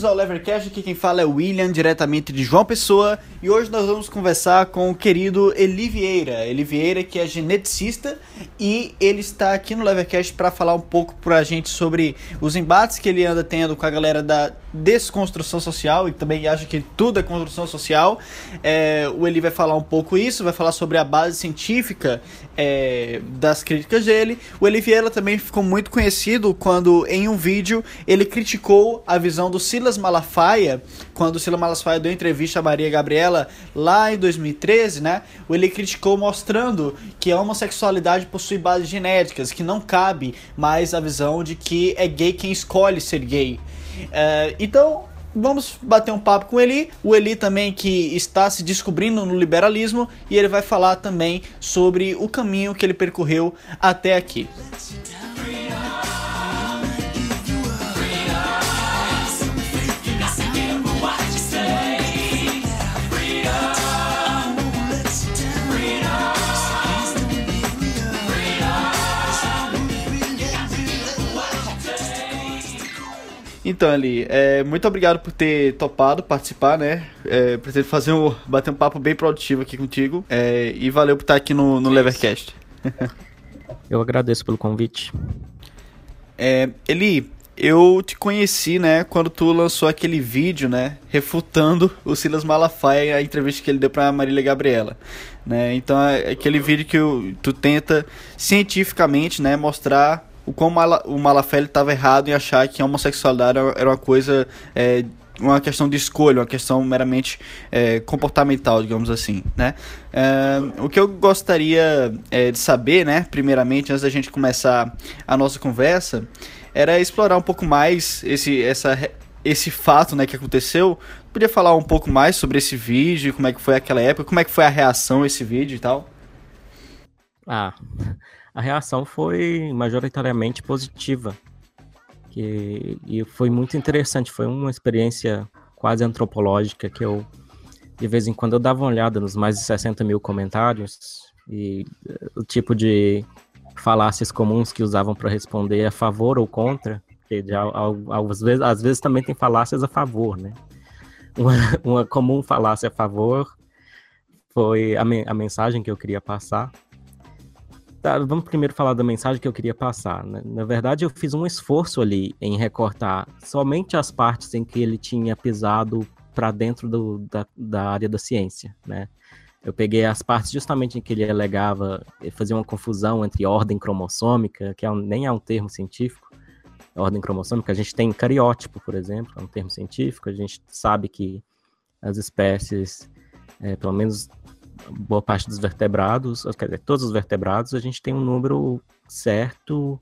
Bem-vindos ao Levercast, aqui quem fala é o William, diretamente de João Pessoa, e hoje nós vamos conversar com o querido Eli Vieira. Eli Vieira que é geneticista e ele está aqui no Levercast para falar um pouco pra gente sobre os embates que ele anda tendo com a galera da desconstrução social e também acha que tudo é construção social. É, o Eli vai falar um pouco isso, vai falar sobre a base científica é, das críticas dele. O Eli Vieira também ficou muito conhecido quando em um vídeo ele criticou a visão do Silas Malafaia, quando o Silas Malafaia deu entrevista a Maria Gabriela lá em 2013, né? Ele criticou mostrando que a homossexualidade possui bases genéticas, que não cabe mais a visão de que é gay quem escolhe ser gay. É, então, vamos bater um papo com o Eli. O Eli também que está se descobrindo no liberalismo e ele vai falar também sobre o caminho que ele percorreu até aqui. Então, Ali, é, muito obrigado por ter topado participar, né? É, pretendo fazer um, bater um papo bem produtivo aqui contigo. É, e valeu por estar aqui no, no Levercast. Eu agradeço pelo convite. É, Eli, eu te conheci, né, quando tu lançou aquele vídeo, né, refutando o Silas Malafaia, a entrevista que ele deu pra Marília Gabriela, né, então é aquele vídeo que tu tenta cientificamente, né, mostrar o quão Mala, o Malafaia estava errado em achar que a homossexualidade era uma coisa é, uma questão de escolha, uma questão meramente é, comportamental, digamos assim, né? É, o que eu gostaria é, de saber, né, primeiramente, antes da gente começar a nossa conversa, era explorar um pouco mais esse, essa, esse fato, né, que aconteceu. Podia falar um pouco mais sobre esse vídeo, como é que foi aquela época, como é que foi a reação a esse vídeo e tal? Ah, a reação foi majoritariamente positiva. Que, e foi muito interessante, foi uma experiência quase antropológica que eu, de vez em quando, eu dava uma olhada nos mais de 60 mil comentários e eh, o tipo de falácias comuns que usavam para responder a favor ou contra, já, às, vezes, às vezes também tem falácias a favor, né? Uma, uma comum falácia a favor foi a, me, a mensagem que eu queria passar, Tá, vamos primeiro falar da mensagem que eu queria passar. Né? Na verdade, eu fiz um esforço ali em recortar somente as partes em que ele tinha pisado para dentro do, da, da área da ciência, né? Eu peguei as partes justamente em que ele alegava, ele fazia uma confusão entre ordem cromossômica, que é um, nem é um termo científico, ordem cromossômica, a gente tem cariótipo, por exemplo, é um termo científico, a gente sabe que as espécies, é, pelo menos boa parte dos vertebrados, quer dizer, todos os vertebrados, a gente tem um número certo,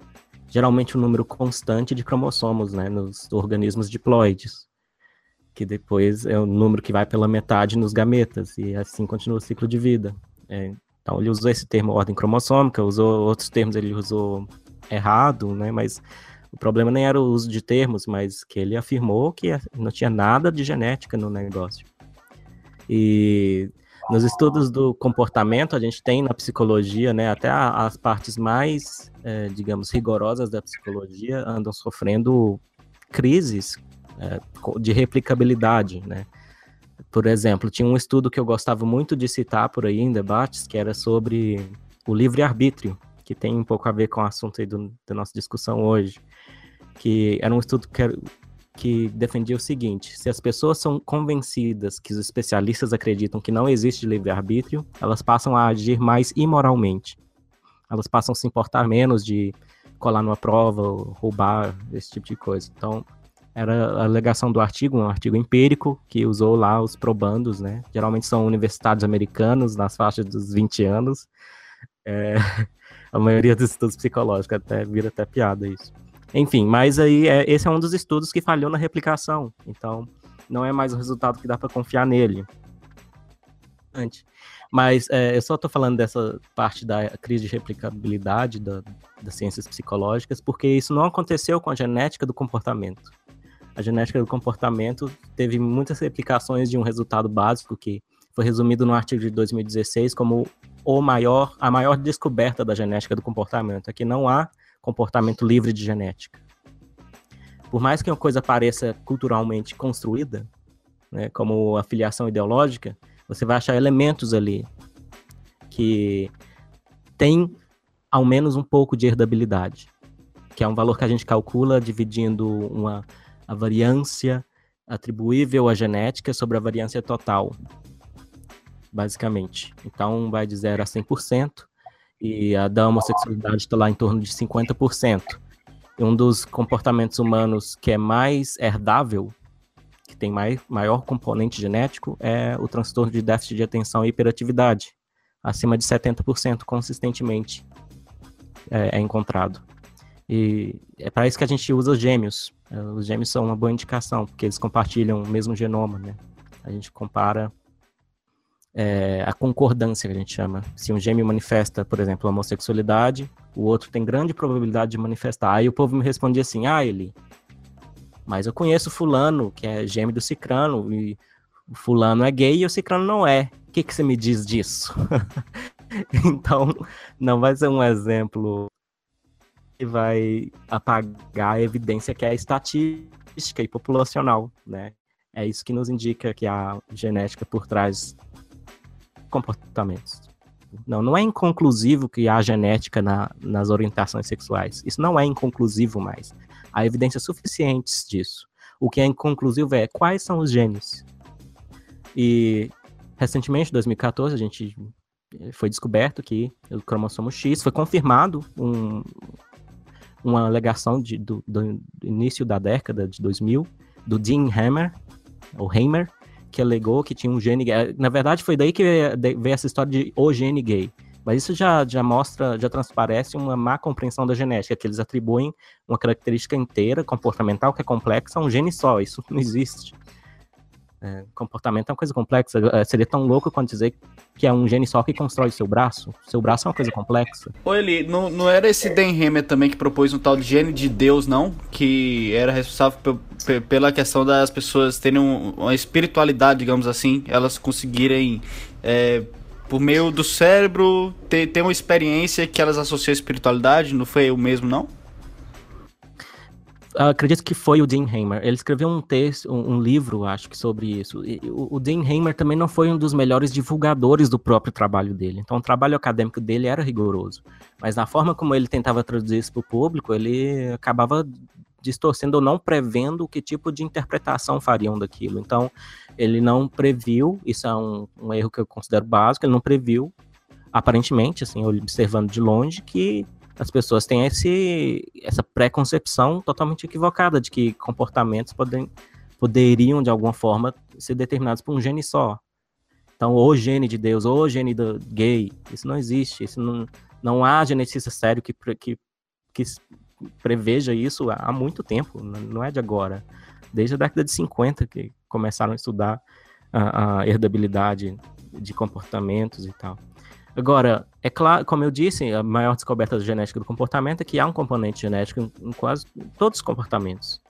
geralmente um número constante de cromossomos, né, nos organismos diploides, que depois é o número que vai pela metade nos gametas, e assim continua o ciclo de vida. É, então ele usou esse termo ordem cromossômica, usou outros termos, ele usou errado, né, mas o problema nem era o uso de termos, mas que ele afirmou que não tinha nada de genética no negócio. E nos estudos do comportamento, a gente tem na psicologia, né, até a, as partes mais, é, digamos, rigorosas da psicologia andam sofrendo crises é, de replicabilidade, né. Por exemplo, tinha um estudo que eu gostava muito de citar por aí em debates, que era sobre o livre-arbítrio, que tem um pouco a ver com o assunto aí do, da nossa discussão hoje, que era um estudo que que defendia o seguinte: se as pessoas são convencidas que os especialistas acreditam que não existe livre-arbítrio, elas passam a agir mais imoralmente. Elas passam a se importar menos de colar numa prova, roubar, esse tipo de coisa. Então, era a alegação do artigo, um artigo empírico, que usou lá os probandos, né? Geralmente são universitários americanos, nas faixas dos 20 anos. É, a maioria dos estudos psicológicos, até vira até piada isso. Enfim, mas aí é, esse é um dos estudos que falhou na replicação. Então, não é mais o resultado que dá para confiar nele. Mas é, eu só estou falando dessa parte da crise de replicabilidade da, das ciências psicológicas, porque isso não aconteceu com a genética do comportamento. A genética do comportamento teve muitas replicações de um resultado básico que foi resumido no artigo de 2016 como o maior, a maior descoberta da genética do comportamento, é que não há comportamento livre de genética. por mais que uma coisa pareça culturalmente construída, né, como a filiação ideológica, você vai achar elementos ali que tem ao menos um pouco de herdabilidade, que é um valor que a gente calcula dividindo uma, a variância atribuível à genética sobre a variância total, basicamente. Então, vai de 0 a 100%, e a da homossexualidade está lá em torno de 50%. E um dos comportamentos humanos que é mais herdável, que tem mais, maior componente genético, é o transtorno de déficit de atenção e hiperatividade, acima de 70% consistentemente é, é encontrado. E é para isso que a gente usa os gêmeos. É, os gêmeos são uma boa indicação, porque eles compartilham o mesmo genoma, né? A gente compara é, a concordância, que a gente chama. Se um gêmeo manifesta, por exemplo, a homossexualidade, o outro tem grande probabilidade de manifestar. Aí o povo me respondia assim, ah, ele... Mas eu conheço fulano, que é gêmeo do cicrano, e fulano é gay e o cicrano não é. O que, que você me diz disso? então, não vai ser um exemplo que vai apagar a evidência que é estatística e populacional, né? É isso que nos indica que a genética por trás comportamentos. Não, não é inconclusivo que há genética na, nas orientações sexuais. Isso não é inconclusivo mais. Há evidências suficientes disso. O que é inconclusivo é quais são os genes. E recentemente, em 2014, a gente eh, foi descoberto que o cromossomo X foi confirmado um, uma alegação de, do, do, início da década de 2000 do Dean Hammer, ou Hamer, que alegou que tinha um gene gay. Na verdade, foi daí que veio essa história de o gene gay. Mas isso já, já mostra, já transparece uma má compreensão da genética, que eles atribuem uma característica inteira, comportamental, que é complexa, a um gene só. Isso não existe. É, comportamento é uma coisa complexa. É, seria tão louco quanto dizer que é um gene só que constrói seu braço. Seu braço é uma coisa complexa. Ô Eli, não, não era esse Dan Hammer também que propôs um tal de gene de Deus, não? Que era responsável pela questão das pessoas terem um, uma espiritualidade, digamos assim, elas conseguirem, é, por meio do cérebro, ter, ter uma experiência que elas associam à espiritualidade? Não foi o mesmo, não? Acredito que foi o Dean Hamer. Ele escreveu um texto, um, um livro, acho que sobre isso. E, o, o, Dean Hamer também não foi um dos melhores divulgadores do próprio trabalho dele. Então, o trabalho acadêmico dele era rigoroso. Mas na forma como ele tentava traduzir isso para o público, ele acabava distorcendo ou não prevendo que tipo de interpretação fariam daquilo. Então, ele não previu, isso é um, um erro que eu considero básico, ele não previu, aparentemente, assim, observando de longe, que as pessoas têm esse, essa preconcepção totalmente equivocada de que comportamentos podem, poderiam, de alguma forma, ser determinados por um gene só. Então, o gene de Deus, o gene do gay, isso não existe. Isso não, não há geneticista sério que, que, que preveja isso há muito tempo, não é de agora. Desde a década de 50 que começaram a estudar a, a herdabilidade de comportamentos e tal. Agora, é claro, como eu disse, a maior descoberta genética do comportamento é que há um componente genético em, em quase todos os comportamentos.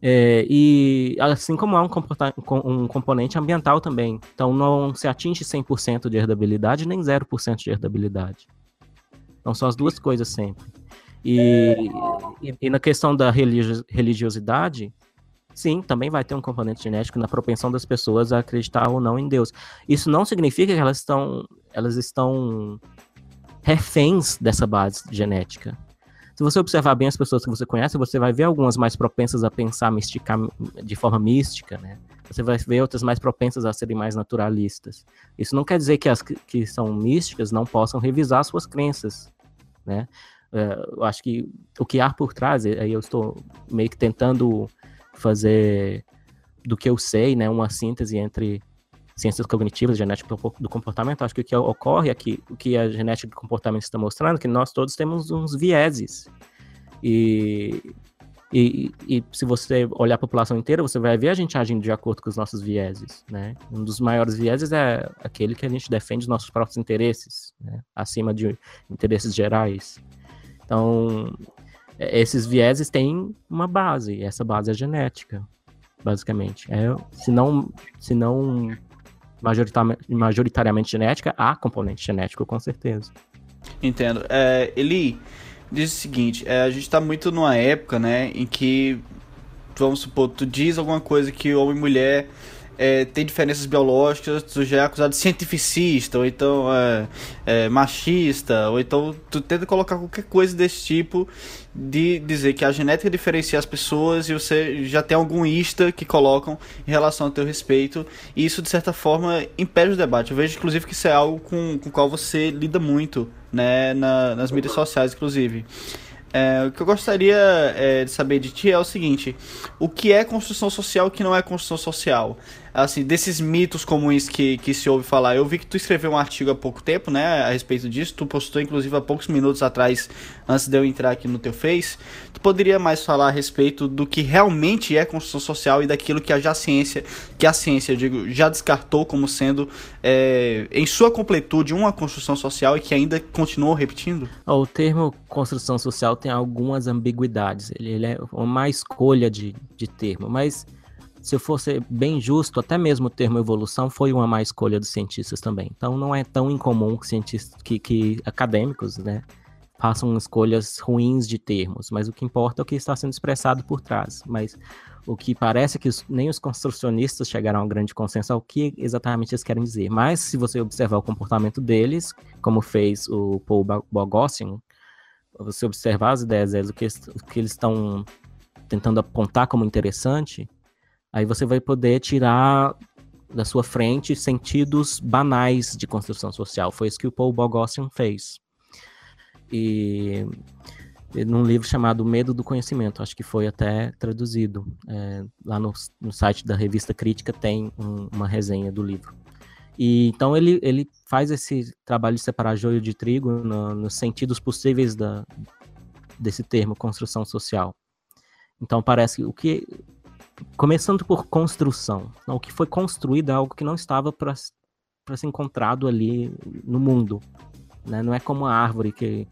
É, e assim como há um, um, componente ambiental também. Então não se atinge 100% de herdabilidade nem 0% de herdabilidade. Então são as duas coisas sempre. E, e, e na questão da religiosidade, sim, também vai ter um componente genético na propensão das pessoas a acreditar ou não em Deus. Isso não significa que elas estão elas estão reféns dessa base genética. Se você observar bem as pessoas que você conhece, você vai ver algumas mais propensas a pensar mistica, de forma mística, né? Você vai ver outras mais propensas a serem mais naturalistas. Isso não quer dizer que as que são místicas não possam revisar suas crenças, né? É, eu acho que o que há por trás, aí eu estou meio que tentando fazer do que eu sei, né, uma síntese entre ciências cognitivas, genética do comportamento, acho que o que ocorre aqui, o que a genética do comportamento está mostrando, é que nós todos temos uns vieses. E, e, e, se você olhar a população inteira, você vai ver a gente agindo de acordo com os nossos vieses, né? Um dos maiores vieses é aquele que a gente defende os nossos próprios interesses, né? acima de interesses gerais. Então, esses vieses têm uma base, e essa base é genética, basicamente. É, se não, se não majoritariamente, genética, há componente genético, com certeza. Entendo. É, ele diz o seguinte, é, a gente está muito numa época, né, em que vamos supor, tu diz alguma coisa que homem e mulher é, tem diferenças biológicas, tu já é acusado de cientificista, ou então é, é, machista, ou então tu tenta colocar qualquer coisa desse tipo de dizer que a genética diferencia as pessoas e você já tem algum ista que colocam em relação ao teu respeito, e isso de certa forma impede o debate. Eu vejo inclusive que isso é algo com, com o qual você lida muito, né, na, nas mídias sociais, inclusive. É, o que eu gostaria é, de saber de ti é o seguinte: o que é construção social e o que não é construção social? Assim, desses mitos comuns que, que se ouve falar. Eu vi que tu escreveu um artigo há pouco tempo, né, a respeito disso. Tu postou, inclusive, há poucos minutos atrás, antes de eu entrar aqui no teu Face. Tu poderia mais falar a respeito do que realmente é construção social e daquilo que a já ciência, que a ciência, digo, já descartou como sendo, é, em sua completude, uma construção social e que ainda continua repetindo? O termo construção social tem algumas ambiguidades. Ele, ele é uma escolha de, de termo, mas se fosse bem justo, até mesmo o termo evolução foi uma má escolha dos cientistas também. Então não é tão incomum que cientistas, que, que acadêmicos, né, façam escolhas ruins de termos, mas o que importa é o que está sendo expressado por trás. Mas o que parece é que os, nem os construcionistas chegaram a um grande consenso ao que exatamente eles querem dizer. Mas se você observar o comportamento deles, como fez o Paul Boghossian, você observar as ideias deles, o que, o que eles estão tentando apontar como interessante, Aí você vai poder tirar da sua frente sentidos banais de construção social. Foi isso que o Paul Bogossian fez. E num livro chamado Medo do Conhecimento, acho que foi até traduzido. É, lá no, no, site da revista Crítica tem um, uma resenha do livro. E então ele, ele faz esse trabalho de separar joio de trigo no, nos sentidos possíveis da, desse termo construção social. Então parece que o que começando por construção. O que foi construído é algo que não estava para ser encontrado ali no mundo. Né? Não é como uma árvore que,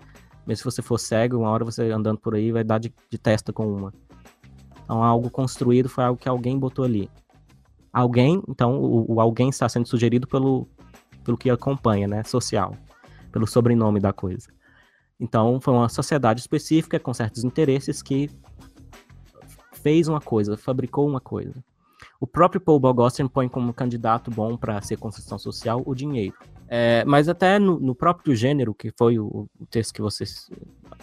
mesmo se você for cego, uma hora você andando por aí vai dar de, de testa com uma. Então, algo construído foi algo que alguém botou ali. Alguém, então, o, o alguém está sendo sugerido pelo, pelo que acompanha, né? Social. Pelo sobrenome da coisa. Então, foi uma sociedade específica com certos interesses que fez uma coisa, fabricou uma coisa. O próprio Paul Bogossian põe como candidato bom para ser construção social o dinheiro. É, mas até no, no, próprio gênero, que foi o, o, texto que você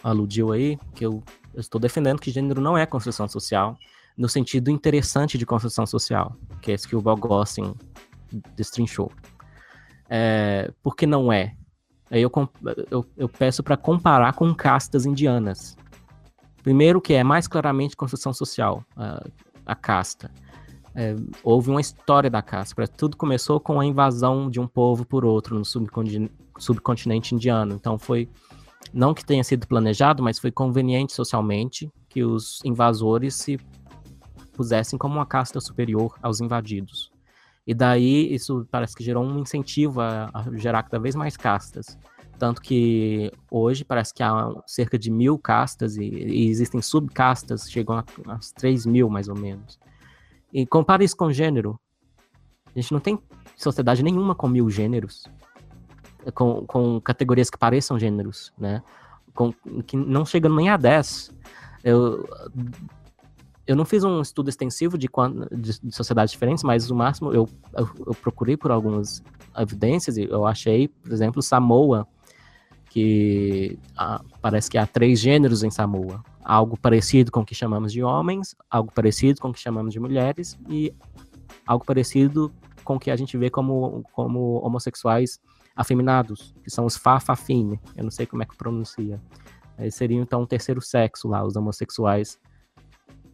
aludiu aí, que eu, eu, estou defendendo que gênero não é construção social, no sentido interessante de construção social, que é esse que o Bogossian destrinchou. É, porque não é. Aí eu, eu, eu peço para comparar com castas indianas. Primeiro, que é mais claramente construção social, a, a casta. É, houve uma história da casta. Tudo começou com a invasão de um povo por outro no subcontinente, subcontinente indiano. Então foi não que tenha sido planejado, mas foi conveniente socialmente que os invasores se pusessem como uma casta superior aos invadidos. E daí isso parece que gerou um incentivo a, a gerar cada vez mais castas. Tanto que hoje parece que há cerca de mil castas e, e existem subcastas, chegam a 3 mil mais ou menos. E compara isso com gênero. A gente não tem sociedade nenhuma com mil gêneros, com, com categorias que pareçam gêneros, né? Com, que não chegam nem a 10. Eu, eu não fiz um estudo extensivo de, de, de sociedades diferentes, mas o máximo eu, eu, eu, procurei por algumas evidências e eu achei, por exemplo, Samoa que ah, parece que há três gêneros em Samoa. Algo parecido com o que chamamos de homens, algo parecido com o que chamamos de mulheres e algo parecido com o que a gente vê como, como homossexuais afeminados, que são os Fafafine. Eu não sei como é que pronuncia. Seriam então o terceiro sexo lá, os homossexuais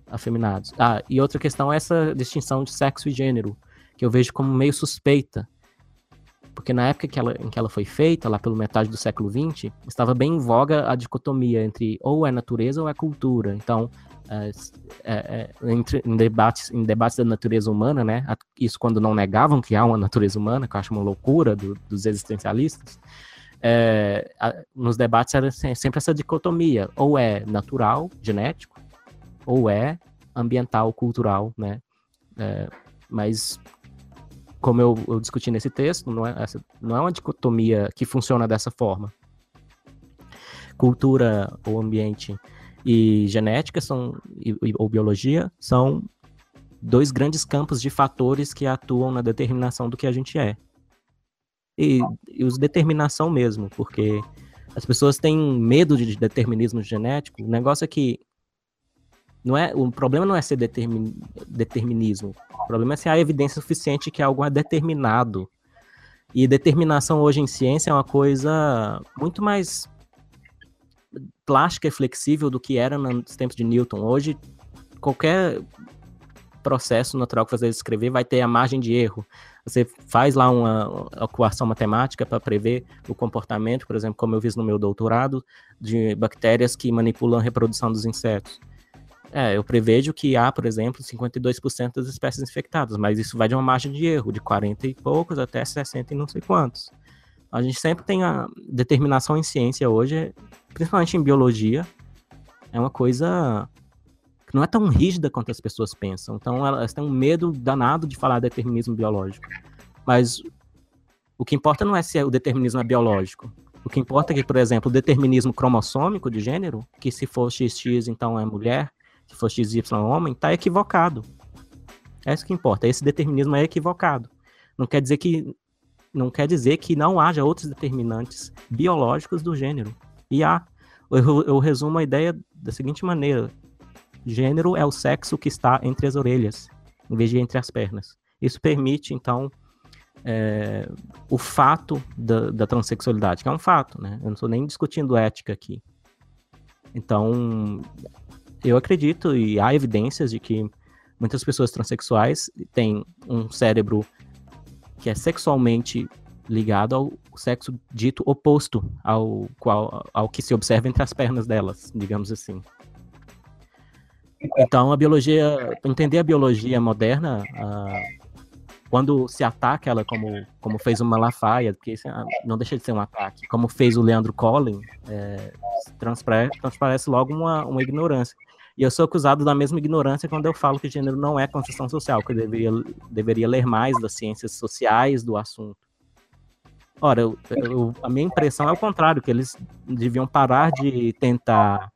afeminados. Ah, e outra questão é essa distinção de sexo e gênero, que eu vejo como meio suspeita, porque na época que ela, em que ela foi feita, lá pelo metade do século XX, estava bem em voga a dicotomia entre ou é natureza ou é cultura. Então, é, é, é entre, em, debates, em debates da natureza humana, né, isso quando não negavam que há uma natureza humana, que eu acho uma loucura do, dos existencialistas, é, a, nos debates era sempre essa dicotomia, ou é natural, genético, ou é ambiental, cultural, né, é, mas como eu, eu, discuti nesse texto, não é, essa, não é uma dicotomia que funciona dessa forma. Cultura ou ambiente, e genética são, e, ou biologia são dois grandes campos de fatores que atuam na determinação do que a gente é. E, e os determinação mesmo, porque as pessoas têm medo de determinismo genético. O negócio é que não é, o problema não é ser determin, determinismo. O problema é se há evidência suficiente que algo é determinado. E determinação hoje em ciência é uma coisa muito mais plástica e flexível do que era nos tempos de Newton. Hoje, qualquer processo natural que você escrever vai ter a margem de erro. Você faz lá uma equação matemática para prever o comportamento, por exemplo, como eu fiz no meu doutorado, de bactérias que manipulam a reprodução dos insetos. É, eu prevejo que há, por exemplo, 52% das espécies infectadas, mas isso vai de uma margem de erro de 40 e poucos até 60 e não sei quantos. A gente sempre tem a determinação em ciência hoje, principalmente em biologia, é uma coisa que não é tão rígida quanto as pessoas pensam. Então elas têm um medo danado de falar determinismo biológico. Mas o que importa não é se o determinismo é biológico. O que importa é que, por exemplo, o determinismo cromossômico de gênero, que se for XX então é mulher, se for XY homem, está equivocado. É isso que importa. Esse determinismo é equivocado. Não quer dizer que não quer dizer que não haja outros determinantes biológicos do gênero. E há. Eu, eu resumo a ideia da seguinte maneira: gênero é o sexo que está entre as orelhas, em vez de entre as pernas. Isso permite, então, é, o fato da, da, transexualidade, que é um fato, né? Eu não estou nem discutindo ética aqui. Então, eu acredito e há evidências de que muitas pessoas transexuais têm um cérebro que é sexualmente ligado ao sexo dito oposto ao, qual, ao que se observa entre as pernas delas, digamos assim. Então, a biologia, entender a biologia moderna, uh, quando se ataca ela como, como fez o Malafaia, porque é, não deixa de ser um ataque, como fez o Leandro Collin, é, transparece, transparece logo uma, uma ignorância. E eu sou acusado da mesma ignorância quando eu falo que gênero não é construção social, que eu deveria, deveria ler mais das ciências sociais do assunto. Ora, eu, eu, a minha impressão é o contrário, que eles deviam parar de tentar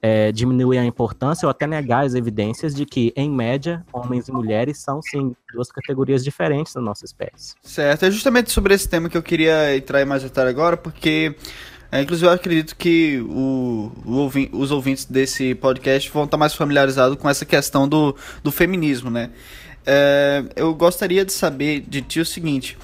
é, diminuir a importância ou até negar as evidências de que, em média, homens e mulheres são, sim, duas categorias diferentes da nossa espécie. Certo, é justamente sobre esse tema que eu queria entrar em mais detalhe agora, porque é, inclusive, eu acredito que o, o os ouvintes desse podcast vão estar mais familiarizados com essa questão do, do feminismo, né? É, eu gostaria de saber de ti o seguinte: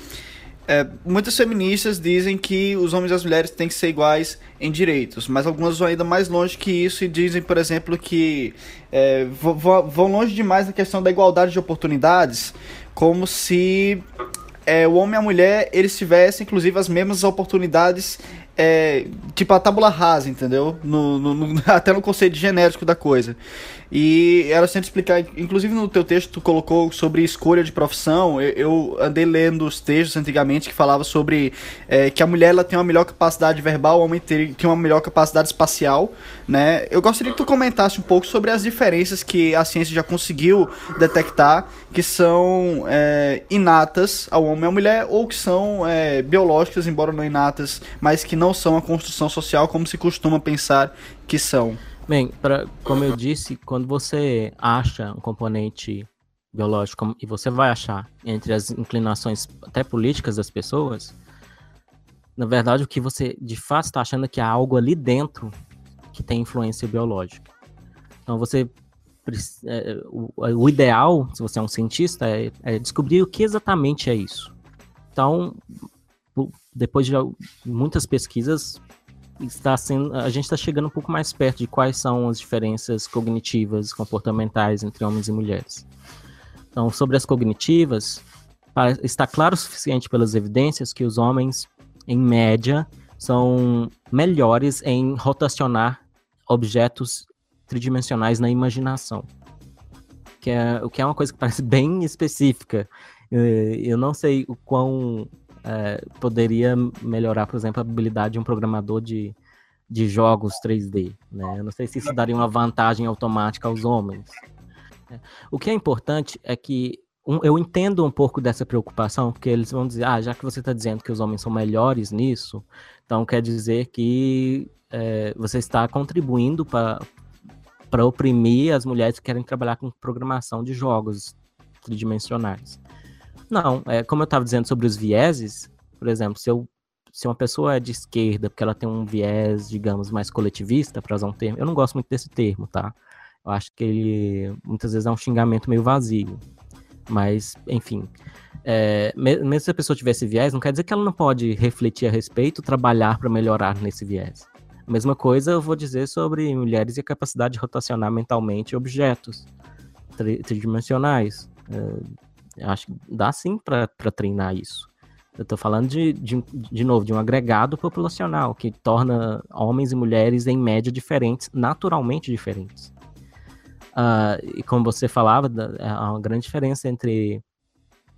é, muitas feministas dizem que os homens e as mulheres têm que ser iguais em direitos, mas algumas vão ainda mais longe que isso e dizem, por exemplo, que é, vão longe demais na questão da igualdade de oportunidades, como se é, o homem e a mulher eles tivessem, inclusive, as mesmas oportunidades é, tipo a tábula rasa, entendeu? No, no, no, até no conceito genérico da coisa. E ela sempre explicar, inclusive no teu texto tu colocou sobre escolha de profissão, eu, eu andei lendo os textos antigamente que falava sobre é, que a mulher ela tem uma melhor capacidade verbal, o homem tem uma melhor capacidade espacial, né? Eu gostaria que tu comentasse um pouco sobre as diferenças que a ciência já conseguiu detectar, que são é, inatas ao homem e à mulher, ou que são é, biológicas, embora não inatas, mas que não são a construção social como se costuma pensar que são. Bem, pra, como eu disse, quando você acha um componente biológico e você vai achar entre as inclinações até políticas das pessoas, na verdade o que você de fato está achando é que há algo ali dentro que tem influência biológica. Então você é, o, o, ideal, se você é um cientista, é, é, descobrir o que exatamente é isso. Então, depois de muitas pesquisas, está sendo, a gente está chegando um pouco mais perto de quais são as diferenças cognitivas, comportamentais entre homens e mulheres. Então, sobre as cognitivas, está claro o suficiente pelas evidências que os homens, em média, são melhores em rotacionar objetos tridimensionais na imaginação. Que é, o que é uma coisa que parece bem específica. Eu não sei o quão é, poderia melhorar, por exemplo, a habilidade de um programador de, de jogos 3D. Né? Eu não sei se isso daria uma vantagem automática aos homens. Né? O que é importante é que um, eu entendo um pouco dessa preocupação, porque eles vão dizer, ah, já que você está dizendo que os homens são melhores nisso, então quer dizer que é, você está contribuindo para para oprimir as mulheres que querem trabalhar com programação de jogos tridimensionais. Não, é, como eu estava dizendo sobre os vieses, por exemplo, se, eu, se uma pessoa é de esquerda porque ela tem um viés, digamos, mais coletivista, para usar um termo, eu não gosto muito desse termo, tá? Eu acho que ele muitas vezes é um xingamento meio vazio. Mas, enfim, é, mesmo se a pessoa tivesse viés, não quer dizer que ela não pode refletir a respeito, trabalhar para melhorar nesse viés. A mesma coisa eu vou dizer sobre mulheres e a capacidade de rotacionar mentalmente objetos tridimensionais. É, acho que dá sim para treinar isso. Eu estou falando de, de, de novo, de um agregado populacional que torna homens e mulheres em média diferentes, naturalmente diferentes. Uh, e como você falava, há uma grande diferença entre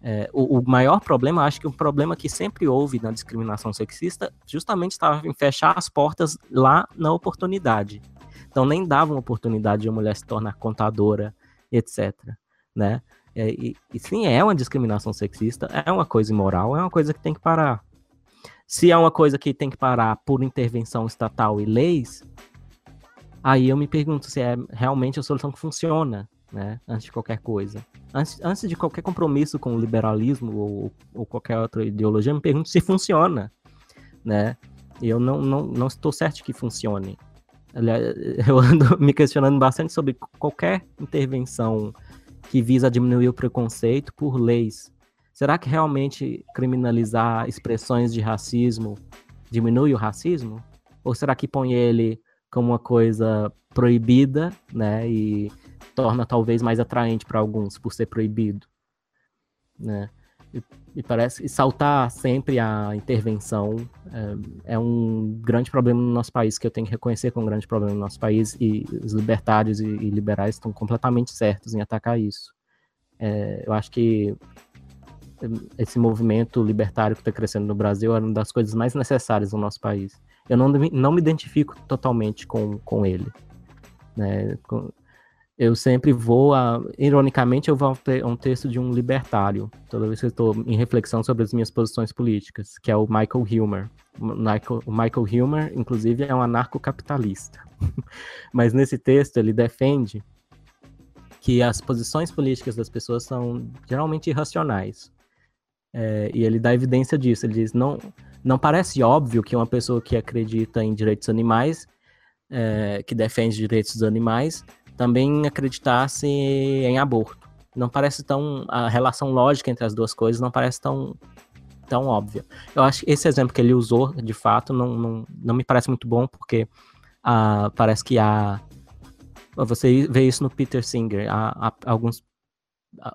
é, o, o, maior problema, acho que o problema que sempre houve na discriminação sexista, justamente estava em fechar as portas lá na oportunidade. Então nem davam oportunidade de uma mulher se tornar contadora, etc. Né? E, e, sim, é uma discriminação sexista, é uma coisa imoral, é uma coisa que tem que parar. Se é uma coisa que tem que parar por intervenção estatal e leis, aí eu me pergunto se é realmente a solução que funciona né? Antes de qualquer coisa. Antes, antes de qualquer compromisso com o liberalismo ou, ou qualquer outra ideologia, me pergunto se funciona, né? Eu não, não, não estou certo que funcione. Eu ando me questionando bastante sobre qualquer intervenção que visa diminuir o preconceito por leis. Será que realmente criminalizar expressões de racismo diminui o racismo? Ou será que põe ele como uma coisa proibida, né? E torna talvez mais atraente para alguns por ser proibido, né? E, parece e saltar sempre a intervenção é, é, um grande problema no nosso país que eu tenho que reconhecer como um grande problema no nosso país e os libertários e, e liberais estão completamente certos em atacar isso. É, eu acho que esse movimento libertário que está crescendo no Brasil é uma das coisas mais necessárias no nosso país. Eu não, não me identifico totalmente com, com ele. Né? Eu sempre vou a, ironicamente eu vou a um texto de um libertário toda vez que estou em reflexão sobre as minhas posições políticas que é o Michael Hilmer. O Michael Hilmer inclusive é um anarcocapitalista. Mas nesse texto ele defende que as posições políticas das pessoas são geralmente irracionais. É, e ele dá evidência disso. Ele diz não não parece óbvio que uma pessoa que acredita em direitos animais é, que defende direitos dos animais também acreditasse em aborto. Não parece tão. A relação lógica entre as duas coisas não parece tão, tão óbvia. Eu acho que esse exemplo que ele usou, de fato, não, não, não me parece muito bom, porque ah, parece que há. Você vê isso no Peter Singer. Há, há alguns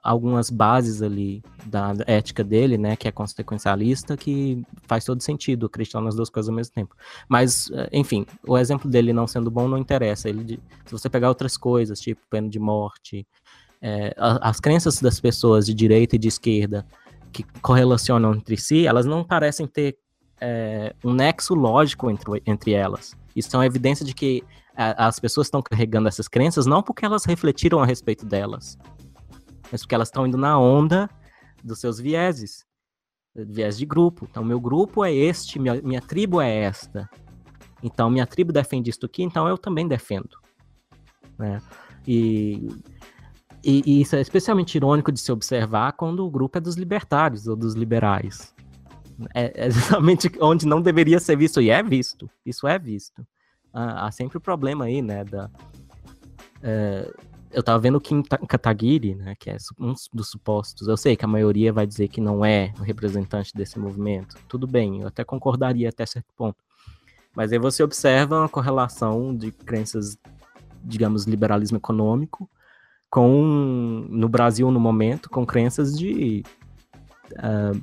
algumas bases ali da ética dele, né, que é consequencialista, que faz todo sentido acreditar nas duas coisas ao mesmo tempo. Mas, eh, enfim, o exemplo dele não sendo bom não interessa. Ele, se você pegar outras coisas, tipo pena de morte, é, as crenças das pessoas de direita e de esquerda que correlacionam entre si, elas não parecem ter é, um nexo lógico entre, entre elas. Isso é uma evidência de que as pessoas estão carregando essas crenças não porque elas refletiram a respeito delas, mas porque elas estão indo na onda dos seus vieses, viés de grupo. Então, meu grupo é este, minha, minha tribo é esta. Então, minha tribo defende isto aqui, então eu também defendo. Né? E, e, e, isso é especialmente irônico de se observar quando o grupo é dos libertários ou dos liberais. É, é exatamente onde não deveria ser visto, e é visto. Isso é visto. Ah, há sempre o problema aí, né, da, é, eu tava vendo o Kim Kataguiri, né, que é um dos supostos. Eu sei que a maioria vai dizer que não é o representante desse movimento. Tudo bem, eu até concordaria até certo ponto. Mas aí você observa uma correlação de crenças, digamos, liberalismo econômico, com, no Brasil no momento, com crenças de uh,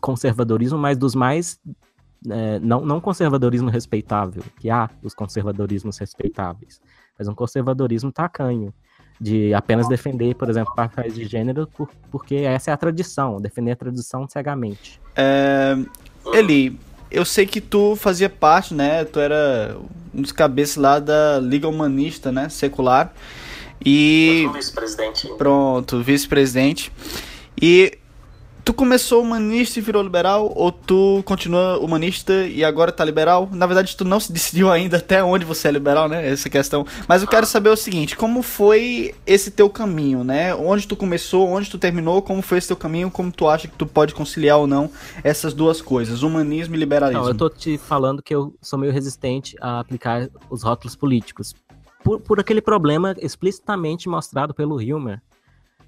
conservadorismo, mas dos mais é, não, não conservadorismo respeitável, que há os conservadorismos respeitáveis, mas um conservadorismo tacanho, de apenas defender, por exemplo, papéis de gênero, por, porque essa é a tradição, defender a tradição cegamente. É, Eli, eu sei que tu fazia parte, né? Tu era um dos cabeças lá da Liga Humanista, né? Secular. E. vice-presidente. Pronto, vice-presidente. E Tu começou humanista e virou liberal, ou tu continua humanista e agora tá liberal? Na verdade, tu não se decidiu ainda até onde você é liberal, né? Essa questão. Mas eu quero saber o seguinte: como foi esse teu caminho, né? Onde tu começou, onde tu terminou, como foi esse teu caminho, como tu acha que tu pode conciliar ou não essas duas coisas, humanismo e liberalismo? Não, eu tô te falando que eu sou meio resistente a aplicar os rótulos políticos. Por, por aquele problema explicitamente mostrado pelo Hilmer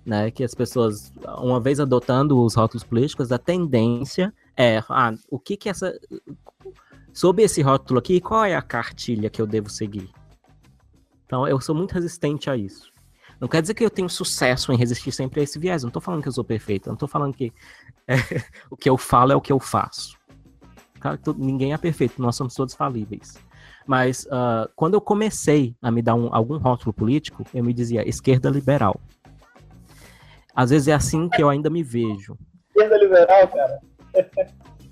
né? Que as pessoas, uma vez adotando os rótulos políticos, a tendência é, ah, o que que essa sob esse rótulo aqui, qual é a cartilha que eu devo seguir? Então, eu sou muito resistente a isso. Não quer dizer que eu tenho sucesso em resistir sempre a esse viés. Não tô falando que eu sou perfeito. Não tô falando que é, o que eu falo é o que eu faço. Claro que ninguém é perfeito. Nós somos todos falíveis. Mas uh, quando eu comecei a me dar um, algum rótulo político, eu me dizia esquerda liberal. Às vezes é assim que eu ainda me vejo. Esquerda liberal, cara.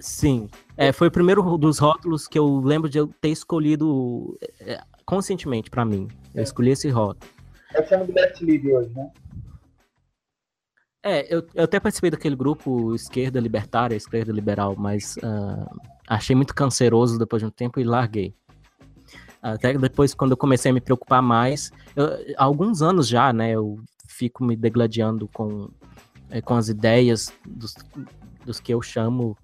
Sim. É, foi o primeiro dos rótulos que eu lembro de eu ter escolhido é, conscientemente para mim. Eu escolhi esse rótulo. É o que chama do Left League hoje, né? É, eu, eu até participei daquele grupo esquerda libertária, esquerda liberal, mas uh, achei muito canceroso depois de um tempo e larguei. Até depois, quando eu comecei a me preocupar mais, eu, há alguns anos já, né, eu fico me degladiando com, é, com as ideias dos, dos que eu chamo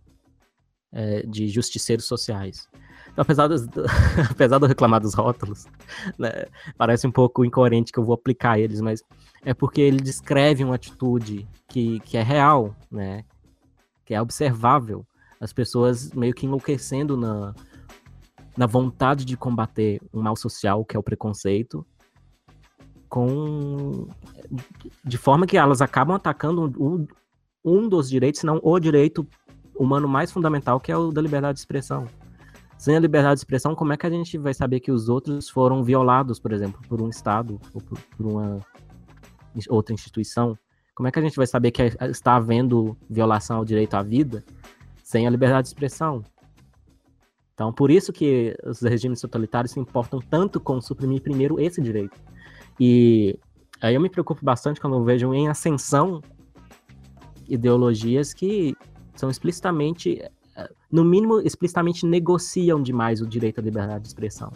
é, de justiceiros sociais. Então, apesar, dos, apesar de eu reclamar dos rótulos, né, parece um pouco incoerente que eu vou aplicar eles, mas é porque ele descreve uma atitude que, que é real, né, que é observável. As pessoas meio que enlouquecendo na, na vontade de combater um mal social, que é o preconceito, com de forma que elas acabam atacando um, um dos direitos, se não o direito humano mais fundamental, que é o da liberdade de expressão. Sem a liberdade de expressão, como é que a gente vai saber que os outros foram violados, por exemplo, por um Estado ou por, por uma outra instituição? Como é que a gente vai saber que está havendo violação ao direito à vida sem a liberdade de expressão? Então, por isso que os regimes totalitários se importam tanto com suprimir primeiro esse direito. E aí eu me preocupo bastante quando eu vejo em ascensão ideologias que são explicitamente, no mínimo, explicitamente negociam demais o direito à liberdade de expressão.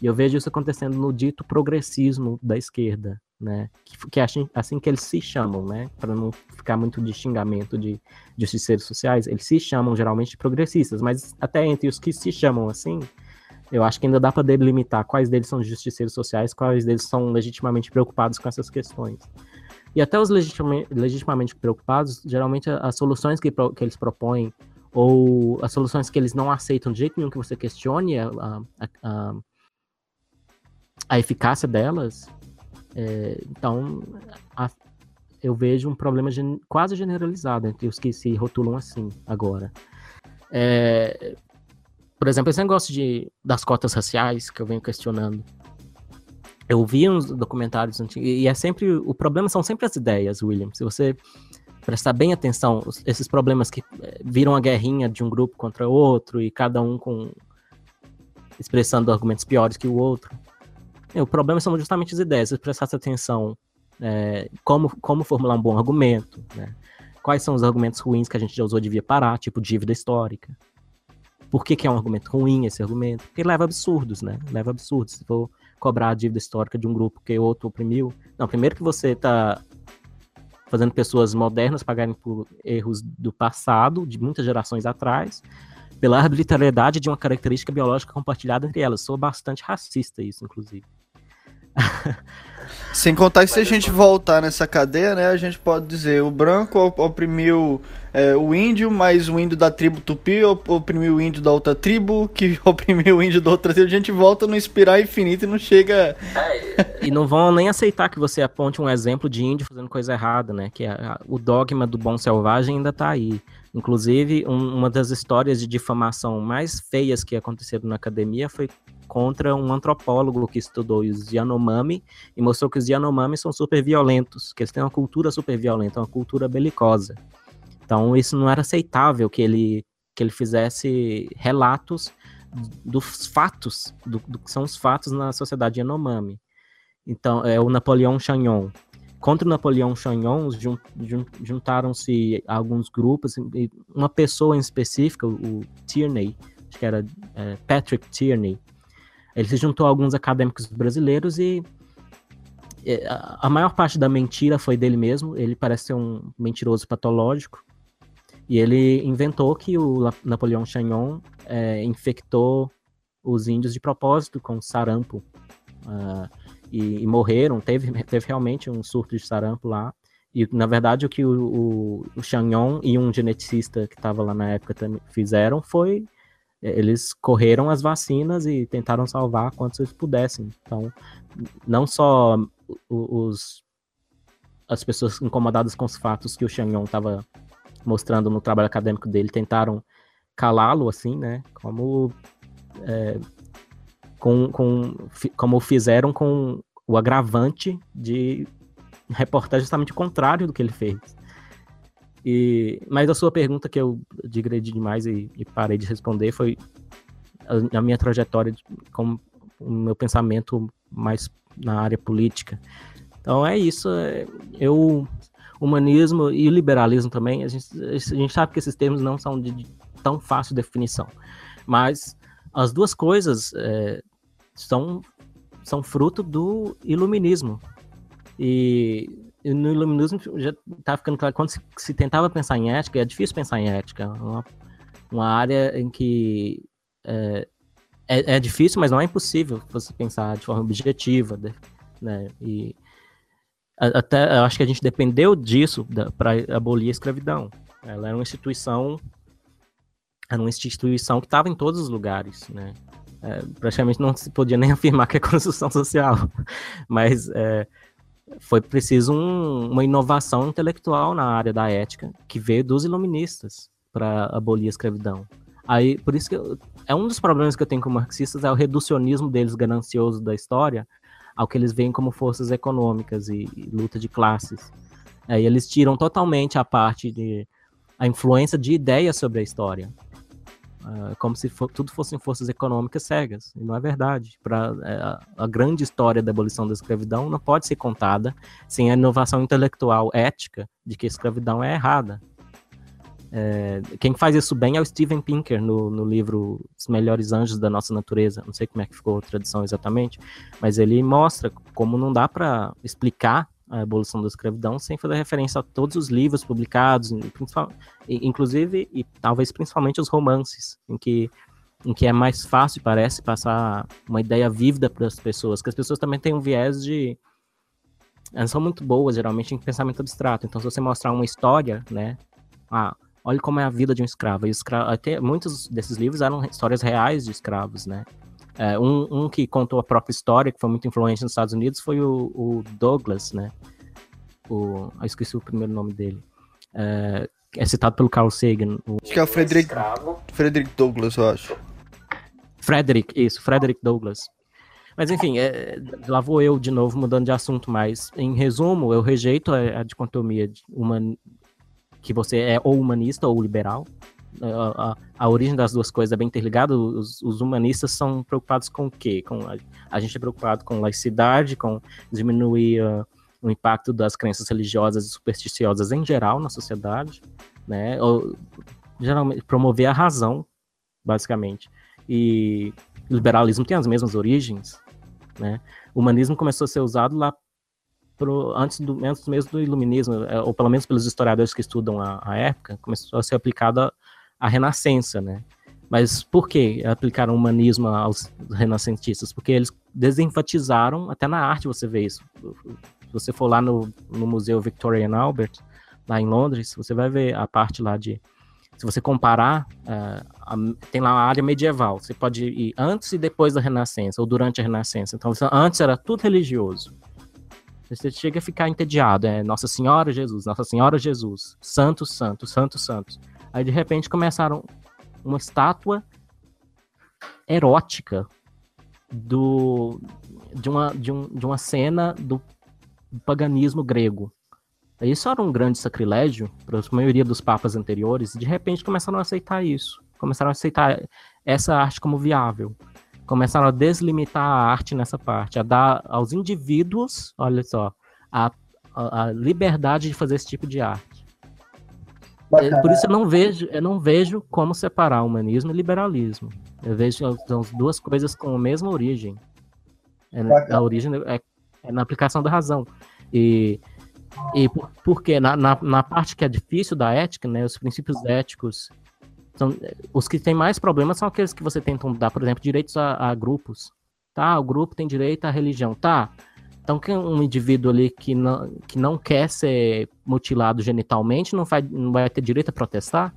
E eu vejo isso acontecendo no dito progressismo da esquerda, né? Que, que é assim, assim que eles se chamam, né? Para não ficar muito de xingamento de justiceiros sociais, eles se chamam geralmente de progressistas, mas até entre os que se chamam assim, eu acho que ainda dá para delimitar quais deles são justiceiros sociais, quais deles são legitimamente preocupados com essas questões. E até os legitimamente, legitimamente preocupados, geralmente as soluções que, que eles propõem, ou as soluções que eles não aceitam de jeito nenhum que você questione a, a, a, a eficácia delas, é, então a, eu vejo um problema gen, quase generalizado entre os que se rotulam assim agora. É, por exemplo, esse negócio de, das cotas raciais que eu venho questionando. Eu vi uns documentários antigos, e é sempre. O problema são sempre as ideias, William. Se você prestar bem atenção, esses problemas que eh, viram a guerrinha de um grupo contra outro, e cada um com. expressando argumentos piores que o outro. O problema são justamente as ideias. Se prestasse atenção é, como, como formular um bom argumento, né? quais são os argumentos ruins que a gente já usou devia parar, tipo dívida histórica. Por que, que é um argumento ruim esse argumento? Porque leva absurdos, né? Leva absurdos. Se for cobrar a dívida histórica de um grupo que outro oprimiu. Não, primeiro que você está fazendo pessoas modernas pagarem por erros do passado, de muitas gerações atrás, pela arbitrariedade de uma característica biológica compartilhada entre elas. Sou bastante racista isso, inclusive. Sem contar que se a gente voltar nessa cadeia, né, a gente pode dizer o branco oprimiu é, o índio, mas o índio da tribo tupi oprimiu o índio da outra tribo, que oprimiu o índio da outra tribo. A gente volta no espiral infinito e não chega. e não vão nem aceitar que você aponte um exemplo de índio fazendo coisa errada, né? Que a, o dogma do bom selvagem ainda tá aí. Inclusive, um, uma das histórias de difamação mais feias que aconteceram na academia foi contra um antropólogo que estudou os Yanomami e mostrou que os Yanomami são super violentos, que eles têm uma cultura super violenta, uma cultura belicosa. Então isso não era aceitável que ele que ele fizesse relatos dos fatos, do, do que são os fatos na sociedade Yanomami. Então, é o Napoleão Chagnon, contra o Napoleão Chagnon jun, jun, juntaram-se alguns grupos, uma pessoa em específico, o Tierney, acho que era é, Patrick Tierney, ele se juntou a alguns acadêmicos brasileiros e é, a maior parte da mentira foi dele mesmo. Ele parece ser um mentiroso patológico. E ele inventou que o Napoleão Chagnon é, infectou os índios de propósito com sarampo. Uh, e, e, morreram. Teve, teve realmente um surto de sarampo lá. E, na verdade, o que o, o, o Chagnon e um geneticista que estava lá na época fizeram foi eles correram as vacinas e tentaram salvar quantos eles pudessem. Então, não só os, as pessoas incomodadas com os fatos que o Chagnon estava mostrando no trabalho acadêmico dele tentaram calá-lo, assim, né? Como, é, com, com, como fizeram com o agravante de reportar justamente o contrário do que ele fez. E, mas a sua pergunta que eu digredi demais e, e parei de responder foi a, a minha trajetória com o meu pensamento mais na área política. Então é isso. É, eu humanismo e liberalismo também. A gente, a gente sabe que esses termos não são de, de tão fácil definição, mas as duas coisas é, são são fruto do iluminismo. E no iluminismo já tá ficando claro quando se, se, tentava pensar em ética, é difícil pensar em ética, uma, uma área em que é, é, é, difícil, mas não é impossível você pensar de forma objetiva, né? E até acho que a gente dependeu disso para abolir a escravidão. Ela era uma instituição, era uma instituição que estava em todos os lugares, né? É, praticamente não se podia nem afirmar que é construção social, mas é, foi preciso um, uma inovação intelectual na área da ética que veio dos iluministas para abolir a escravidão. Aí, por isso que eu, é um dos problemas que eu tenho com marxistas é o reducionismo deles ganancioso da história ao que eles veem como forças econômicas e, e luta de classes. Aí eles tiram totalmente a parte de a influência de ideias sobre a história. Uh, como se for, tudo fossem forças econômicas cegas. E não é verdade. Pra, é, a, grande história da abolição da escravidão não pode ser contada sem a inovação intelectual ética de que a escravidão é errada. É, quem faz isso bem é o Steven Pinker no, no, livro Os Melhores Anjos da Nossa Natureza. Não sei como é que ficou a tradução exatamente, mas ele mostra como não dá para explicar a abolição da escravidão sem fazer referência a todos os livros publicados, inclusive e talvez principalmente os romances, em que em que é mais fácil, parece, passar uma ideia vívida para as pessoas, que as pessoas também têm um viés de elas são muito boas geralmente em pensamento abstrato. Então, se você mostrar uma história, né, ah, olha como é a vida de um escravo. E escravo, até muitos desses livros eram histórias reais de escravos, né? É, um, um, que contou a própria história, que foi muito influente nos Estados Unidos, foi o, o Douglas, né? O, eu esqueci o primeiro nome dele. É, é citado pelo Carl Sagan. O... Acho que é o Frederick, Frederick Douglas, eu acho. Frederick, isso, Frederick Douglas. Mas enfim, é, lá vou eu de novo mudando de assunto, mas em resumo, eu rejeito a, a dicotomia de uma, que você é ou humanista ou liberal, a, a, a, origem das duas coisas é bem interligada. Os, os humanistas são preocupados com o quê? Com a, a, gente é preocupado com laicidade, com diminuir uh, o impacto das crenças religiosas e supersticiosas em geral na sociedade, né? Ou, geralmente promover a razão, basicamente. E liberalismo tem as mesmas origens, né? O humanismo começou a ser usado lá pro, antes, do, antes mesmo do iluminismo, é, ou pelo menos pelos historiadores que estudam a, a época, começou a ser aplicado a Renascença, né? Mas por que aplicaram o humanismo aos renascentistas? Porque eles desenfatizaram, até na arte você vê isso. Se você for lá no, no Museu Victoria and Albert, lá em Londres, você vai ver a parte lá de. Se você comparar, uh, a, tem lá a área medieval. Você pode ir antes e depois da Renascença, ou durante a Renascença. Então, antes era tudo religioso. Você chega a ficar entediado. É Nossa Senhora Jesus, Nossa Senhora Jesus, Santo, Santo, Santo, Santo. Aí de repente começaram uma estátua erótica do de uma, de, um, de uma cena do paganismo grego. Isso era um grande sacrilégio para a maioria dos papas anteriores, e de repente começaram a aceitar isso. Começaram a aceitar essa arte como viável. Começaram a deslimitar a arte nessa parte, a dar aos indivíduos, olha só, a, a, a liberdade de fazer esse tipo de arte. Bacana. Por isso eu não vejo, eu não vejo como separar humanismo e liberalismo. Eu vejo as duas coisas com a mesma origem. É, a origem é, é, na aplicação da razão. E, e por, porque na, na, na, parte que é difícil da ética, né, os princípios éticos, são, os que têm mais problemas são aqueles que você tenta dar, por exemplo, direitos a, a grupos. Tá, o grupo tem direito à religião. Tá, então, que um indivíduo ali que não, que não quer ser mutilado genitalmente não vai, não vai ter direito a protestar?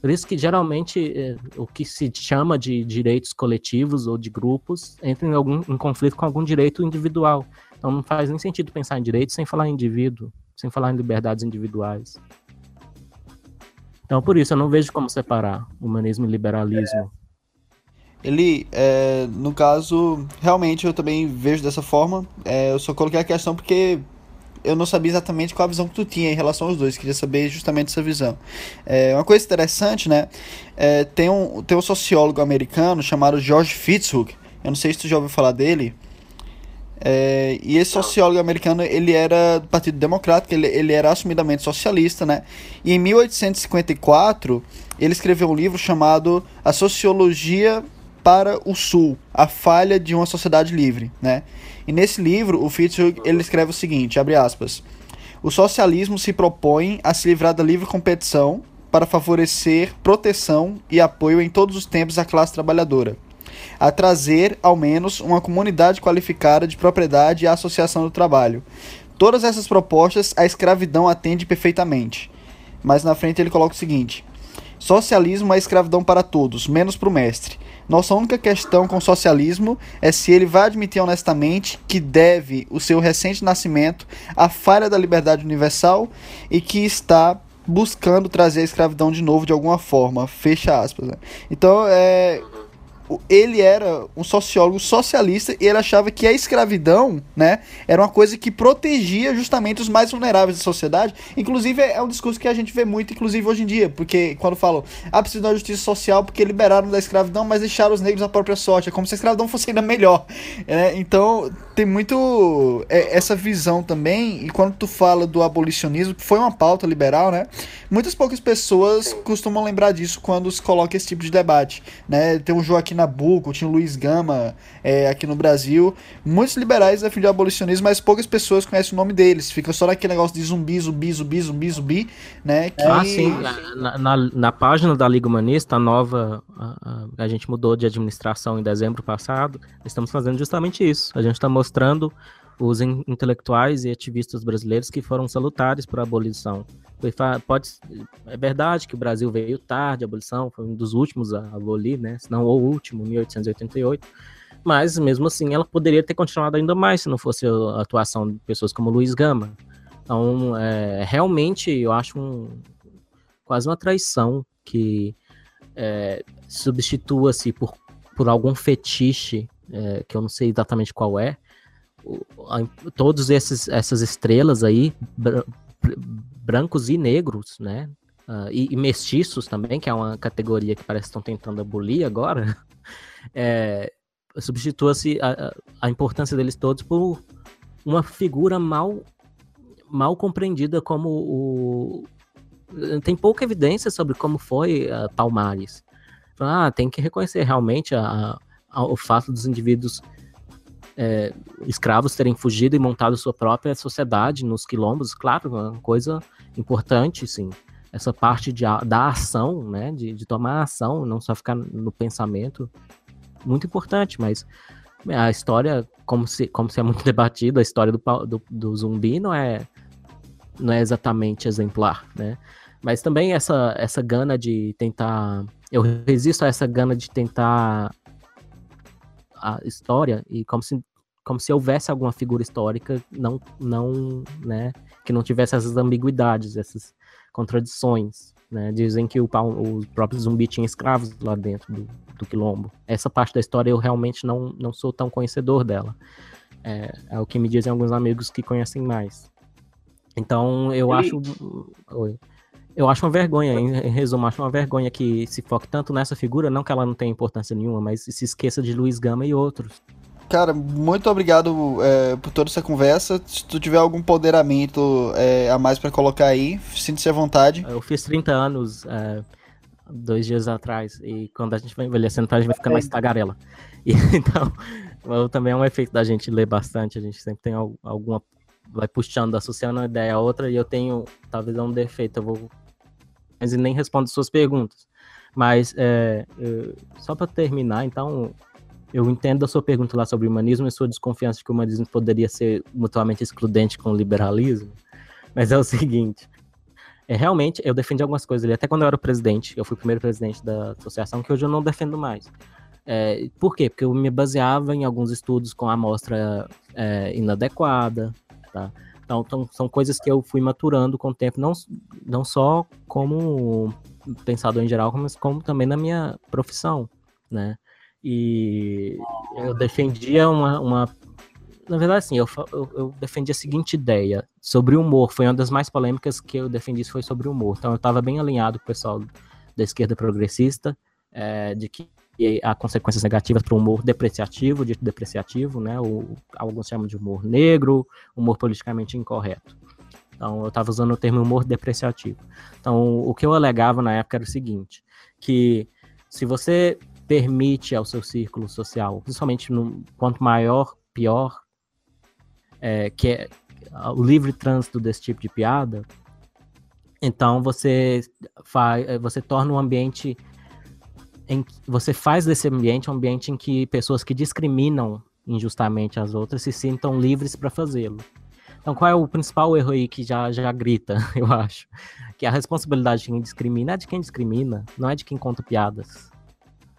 Por isso que geralmente é, o que se chama de direitos coletivos ou de grupos entra em, algum, em conflito com algum direito individual. Então não faz nem sentido pensar em direitos sem falar em indivíduo, sem falar em liberdades individuais. Então por isso eu não vejo como separar humanismo e liberalismo. Ele, é, no caso, realmente eu também vejo dessa forma. É, eu só coloquei a questão porque eu não sabia exatamente qual a visão que tu tinha em relação aos dois. Queria saber justamente essa visão. É, uma coisa interessante, né? É, tem, um, tem um sociólogo americano chamado George Fitzhugh. Eu não sei se tu já ouviu falar dele. É, e esse sociólogo americano, ele era do Partido Democrático, ele, ele era assumidamente socialista, né? E em 1854, ele escreveu um livro chamado A Sociologia para o Sul, a falha de uma sociedade livre, né? E nesse livro, o Fitzhugh, ele escreve o seguinte, abre aspas, o socialismo se propõe a se livrar da livre competição para favorecer proteção e apoio em todos os tempos à classe trabalhadora, a trazer, ao menos, uma comunidade qualificada de propriedade e associação do trabalho. Todas essas propostas a escravidão atende perfeitamente. Mas na frente ele coloca o seguinte: Socialismo é escravidão para todos, menos para o mestre. Nossa única questão com o socialismo é se ele vai admitir honestamente que deve o seu recente nascimento à falha da liberdade universal e que está buscando trazer a escravidão de novo de alguma forma. Fecha aspas. Né? Então, é, ele era um sociólogo socialista e ele achava que a escravidão, né, era uma coisa que protegia justamente os mais vulneráveis da sociedade. Inclusive é um discurso que a gente vê muito, inclusive hoje em dia, porque quando falam, ah, precisa da justiça social porque liberaram da escravidão, mas deixaram os negros à própria sorte, é como se a escravidão fosse ainda melhor. É, então tem muito é, essa visão também. E quando tu fala do abolicionismo, que foi uma pauta liberal, né, muitas poucas pessoas costumam lembrar disso quando se coloca esse tipo de debate, né? Tem o Joaquim Nabuco, tinha o Luiz Gama é, aqui no Brasil. Muitos liberais defendiam o abolicionismo, mas poucas pessoas conhecem o nome deles. Fica só naquele negócio de zumbi, zumbi, zumbi, zumbi, zumbi, né? Que... Ah, sim. Na, na, na, página da Liga Humanista, a nova, a, a, a, gente mudou de administração em dezembro passado, estamos fazendo justamente isso. A gente está mostrando os intelectuais e ativistas brasileiros que foram salutares para a abolição. Pode, é verdade que o Brasil veio tarde, a abolição foi um dos últimos a abolir, né? Se não o último, 1888. Mas mesmo assim, ela poderia ter continuado ainda mais se não fosse a atuação de pessoas como Luiz Gama. Então, é, realmente, eu acho um, quase uma traição que é, substitua-se por, por algum fetiche, é, que eu não sei exatamente qual é, todos esses essas estrelas aí brancos e negros, né? Uh, e, e, mestiços também, que é uma categoria que parece que estão tentando abolir agora, é, substitua-se a, a, importância deles todos por uma figura mal, mal compreendida como o. Tem pouca evidência sobre como foi uh, Palmares. Ah, tem que reconhecer realmente a, a, o fato dos indivíduos é, escravos terem fugido e montado sua própria sociedade nos quilombos, claro, é uma coisa importante, sim. Essa parte de, da ação, né, de, de tomar ação, não só ficar no pensamento, muito importante, mas a história, como se, como se é muito debatido, a história do, do, do zumbi não é, não é exatamente exemplar, né? Mas também essa, essa gana de tentar. Eu resisto a essa gana de tentar a história e como se como se houvesse alguma figura histórica não não né que não tivesse essas ambiguidades essas contradições né. Dizem que o, o próprio zumbi tinha escravos lá dentro do, do quilombo. Essa parte da história eu realmente não não sou tão conhecedor dela. É, é o que me dizem alguns amigos que conhecem mais. Então eu acho Oi. Eu acho uma vergonha, em, resumo, acho uma vergonha que se foque tanto nessa figura, não que ela não tenha importância nenhuma, mas se esqueça de Luiz Gama e outros. Cara, muito obrigado é, por toda essa conversa. Se tu tiver algum empoderamento é, a mais para colocar aí, sinta-se à vontade. Eu fiz 30 anos é, dois dias atrás, e quando a gente vai envelhecendo, a gente vai ficando mais tagarela. E, então, também é um efeito da gente ler bastante, a gente sempre tem alguma. Vai puxando, associando uma ideia a outra, e eu tenho, talvez é um defeito, eu vou. Mas nem respondo suas perguntas. Mas, é, só para terminar, então, eu entendo a sua pergunta lá sobre o humanismo e sua desconfiança de que o humanismo poderia ser mutuamente excludente com o liberalismo. Mas é o seguinte, é, realmente eu defendi algumas coisas ali, até quando eu era presidente, eu fui o primeiro presidente da associação, que hoje eu não defendo mais. É, por quê? Porque eu me baseava em alguns estudos com amostra é, inadequada, tá? Então, então, são coisas que eu fui maturando com o tempo, não, não só como pensador em geral, mas como também na minha profissão, né? E eu defendia uma. uma na verdade, assim, eu, eu, eu, defendi a seguinte ideia sobre humor. Foi uma das mais polêmicas que eu defendi, foi sobre o humor. Então eu estava bem alinhado com o pessoal da esquerda progressista, é, de que há consequências negativas para o humor depreciativo, dito depreciativo, né? O, alguns chamam de humor negro, humor politicamente incorreto. Então eu estava usando o termo humor depreciativo. Então o que eu alegava na época era o seguinte, que se você permite ao seu círculo social, principalmente no, quanto maior, pior, é, que é o livre trânsito desse tipo de piada, então você faz, você torna um ambiente em você faz desse ambiente um ambiente em que pessoas que discriminam injustamente as outras se sintam livres para fazê-lo. Então, qual é o principal erro aí que já, já grita, eu acho? Que a responsabilidade de quem discrimina é de quem discrimina, não é de quem conta piadas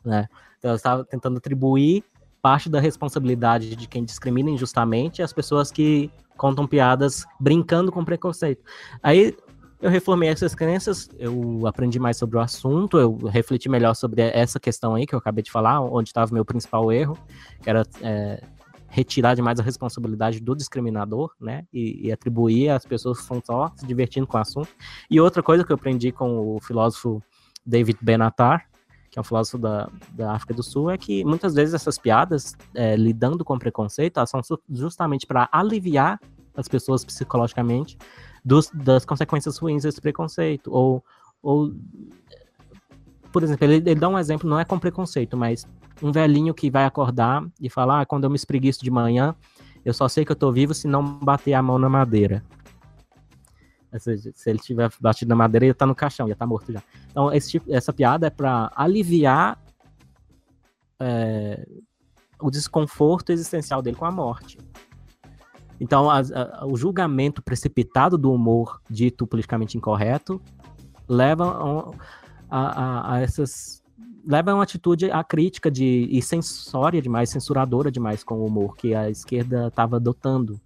né? Então, eu estava tentando atribuir parte da responsabilidade de quem discrimina injustamente às pessoas que contam piadas brincando com preconceito. Aí eu reformei essas crenças, eu aprendi mais sobre o assunto, eu refleti melhor sobre essa questão aí que eu acabei de falar, onde estava o meu principal erro, que era é, retirar demais a responsabilidade do discriminador, né, e, e, atribuir às pessoas que estão só se divertindo com o assunto. E outra coisa que eu aprendi com o filósofo David Benatar, que é um filósofo da, da África do Sul, é que muitas vezes essas piadas, é, lidando com preconceito, elas são justamente para aliviar as pessoas psicologicamente dos, das consequências ruins desse preconceito. Ou, ou por exemplo, ele, ele, dá um exemplo, não é com preconceito, mas um velhinho que vai acordar e falar: ah, quando eu me espreguiço de manhã, eu só sei que eu tô vivo se não bater a mão na madeira. Seja, se ele tiver batido na madeira, ele tá no caixão, já tá morto já. Então, tipo, essa piada é para aliviar é, o desconforto existencial dele com a morte. Então, a, a, o julgamento precipitado do humor dito politicamente incorreto leva a, a, essas leva a uma atitude a crítica de e censória demais, censuradora demais com o humor que a esquerda estava adotando.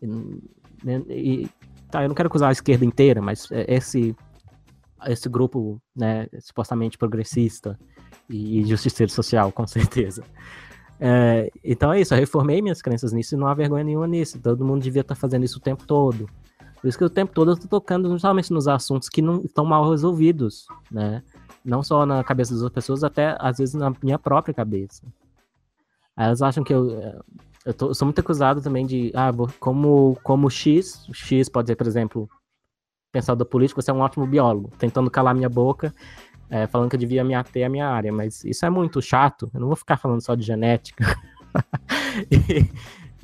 E, e, tá, eu não quero acusar a esquerda inteira, mas é, esse esse grupo, né, supostamente progressista e justiceiro social, com certeza. É, então é isso, eu reformei minhas crenças nisso e não há vergonha nenhuma nisso. Todo mundo devia estar tá fazendo isso o tempo todo. Por isso que o tempo todo eu estou tocando justamente nos assuntos que não estão mal resolvidos, né? Não só na cabeça das outras pessoas, até às vezes na minha própria cabeça. Elas acham que eu, é, eu, tô, eu, sou muito acusado também de, ah, como, como X, X pode ser, por exemplo, pensador político, você é um ótimo biólogo, tentando calar minha boca, é, falando que eu devia me ater à minha área, mas isso é muito chato, eu não vou ficar falando só de genética. e,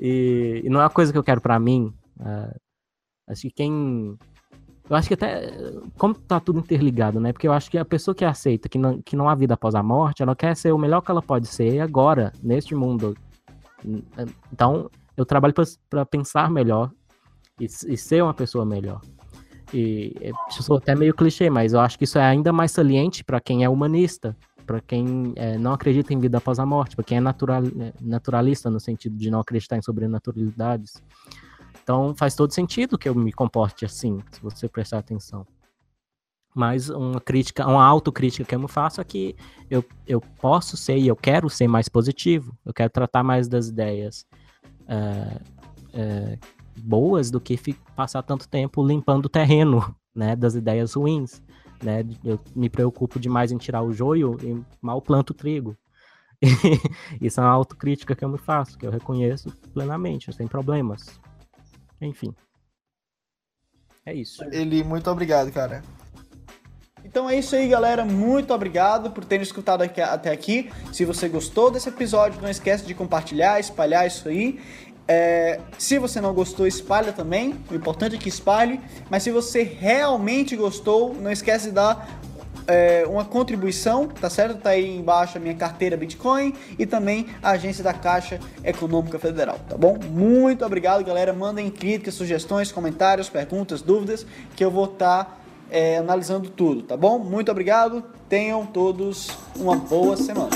e, e, não é uma coisa que eu quero para mim. Uh, acho que quem. Eu acho que até. Como tá tudo interligado, né? Porque eu acho que a pessoa que aceita que não, que não há vida após a morte, ela quer ser o melhor que ela pode ser agora, neste mundo então, eu trabalho para pensar melhor e, e, ser uma pessoa melhor. E eu sou até meio clichê, mas eu acho que isso é ainda mais saliente para quem é humanista, para quem é, não acredita em vida após a morte, para quem é natural, é, naturalista no sentido de não acreditar em sobrenaturalidades. Então faz todo sentido que eu me comporte assim, se você prestar atenção. Mas uma crítica, uma autocrítica que eu me faço é que eu, eu posso ser e eu quero ser mais positivo. Eu quero tratar mais das ideias é, é, boas do que passar tanto tempo limpando o terreno né, das ideias ruins. Né? Eu me preocupo demais em tirar o joio e mal planto o trigo. Isso é uma autocrítica que eu me faço, que eu reconheço plenamente, sem problemas. Enfim. É isso. Ele, muito obrigado, cara. Então é isso aí, galera. Muito obrigado por terem escutado aqui, até aqui. Se você gostou desse episódio, não esquece de compartilhar, espalhar isso aí. É, se você não gostou, espalha também. O importante é que espalhe. Mas se você realmente gostou, não esquece de dar é, uma contribuição, tá certo? Tá aí embaixo a minha carteira Bitcoin e também a agência da Caixa Econômica Federal, tá bom? Muito obrigado, galera. Mandem críticas, sugestões, comentários, perguntas, dúvidas, que eu vou estar tá, é, analisando tudo, tá bom? Muito obrigado. Tenham todos uma boa semana.